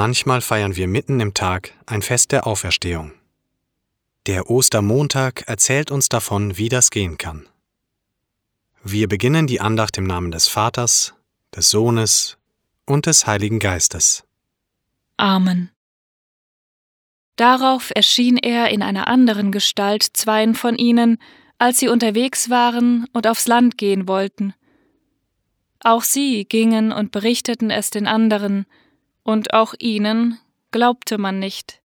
Manchmal feiern wir mitten im Tag ein Fest der Auferstehung. Der Ostermontag erzählt uns davon, wie das gehen kann. Wir beginnen die Andacht im Namen des Vaters, des Sohnes und des Heiligen Geistes. Amen. Darauf erschien er in einer anderen Gestalt zweien von ihnen, als sie unterwegs waren und aufs Land gehen wollten. Auch sie gingen und berichteten es den anderen, und auch ihnen glaubte man nicht.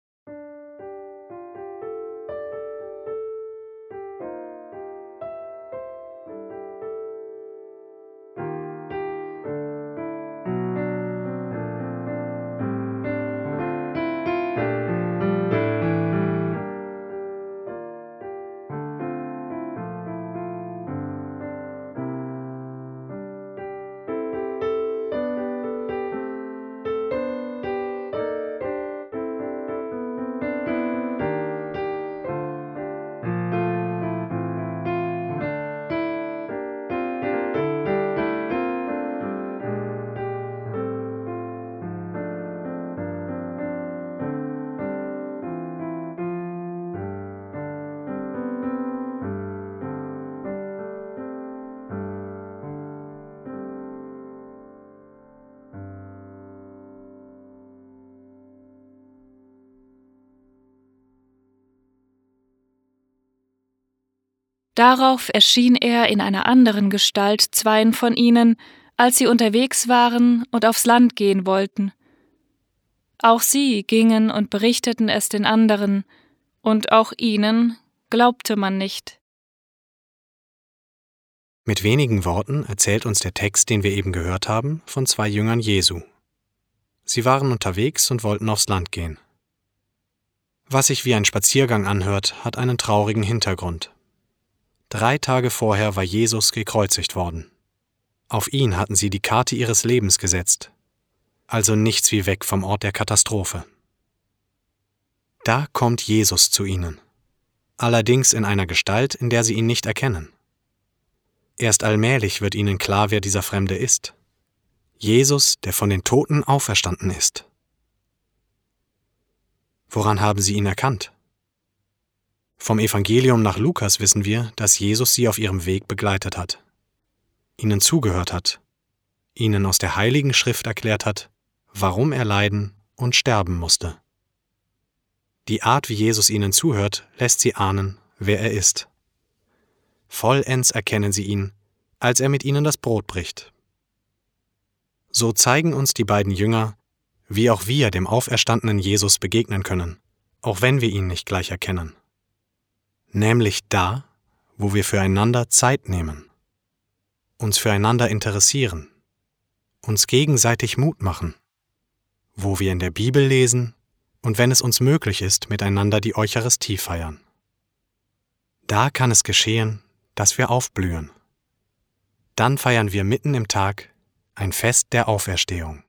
Darauf erschien er in einer anderen Gestalt zweien von ihnen, als sie unterwegs waren und aufs Land gehen wollten. Auch sie gingen und berichteten es den anderen, und auch ihnen glaubte man nicht. Mit wenigen Worten erzählt uns der Text, den wir eben gehört haben, von zwei Jüngern Jesu. Sie waren unterwegs und wollten aufs Land gehen. Was sich wie ein Spaziergang anhört, hat einen traurigen Hintergrund. Drei Tage vorher war Jesus gekreuzigt worden. Auf ihn hatten sie die Karte ihres Lebens gesetzt, also nichts wie weg vom Ort der Katastrophe. Da kommt Jesus zu ihnen, allerdings in einer Gestalt, in der sie ihn nicht erkennen. Erst allmählich wird ihnen klar, wer dieser Fremde ist. Jesus, der von den Toten auferstanden ist. Woran haben sie ihn erkannt? Vom Evangelium nach Lukas wissen wir, dass Jesus sie auf ihrem Weg begleitet hat, ihnen zugehört hat, ihnen aus der heiligen Schrift erklärt hat, warum er leiden und sterben musste. Die Art, wie Jesus ihnen zuhört, lässt sie ahnen, wer er ist. Vollends erkennen sie ihn, als er mit ihnen das Brot bricht. So zeigen uns die beiden Jünger, wie auch wir dem auferstandenen Jesus begegnen können, auch wenn wir ihn nicht gleich erkennen nämlich da, wo wir füreinander Zeit nehmen, uns füreinander interessieren, uns gegenseitig Mut machen, wo wir in der Bibel lesen und wenn es uns möglich ist, miteinander die Eucharistie feiern. Da kann es geschehen, dass wir aufblühen. Dann feiern wir mitten im Tag ein Fest der Auferstehung.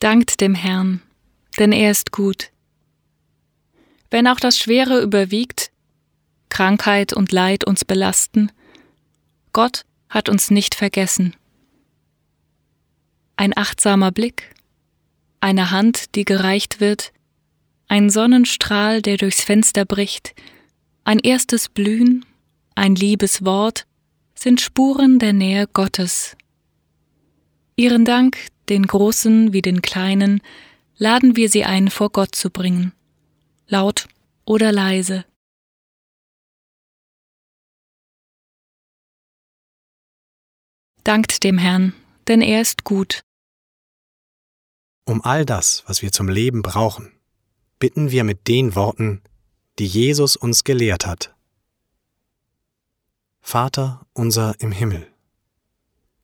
Dankt dem Herrn, denn er ist gut. Wenn auch das Schwere überwiegt, Krankheit und Leid uns belasten, Gott hat uns nicht vergessen. Ein achtsamer Blick, eine Hand, die gereicht wird, ein Sonnenstrahl, der durchs Fenster bricht, ein erstes Blühen, ein liebes Wort sind Spuren der Nähe Gottes. Ihren Dank, den großen wie den kleinen, laden wir sie ein, vor Gott zu bringen, laut oder leise. Dankt dem Herrn, denn er ist gut. Um all das, was wir zum Leben brauchen, bitten wir mit den Worten, die Jesus uns gelehrt hat. Vater unser im Himmel,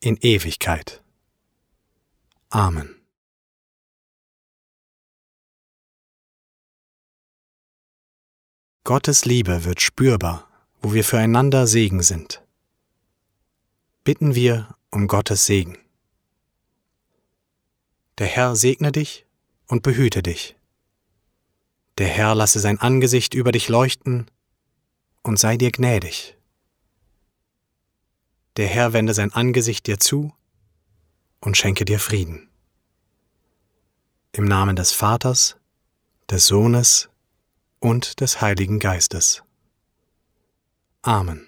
in Ewigkeit. Amen. Gottes Liebe wird spürbar, wo wir füreinander Segen sind. Bitten wir um Gottes Segen. Der Herr segne dich und behüte dich. Der Herr lasse sein Angesicht über dich leuchten und sei dir gnädig. Der Herr wende sein Angesicht dir zu und schenke dir Frieden. Im Namen des Vaters, des Sohnes und des Heiligen Geistes. Amen.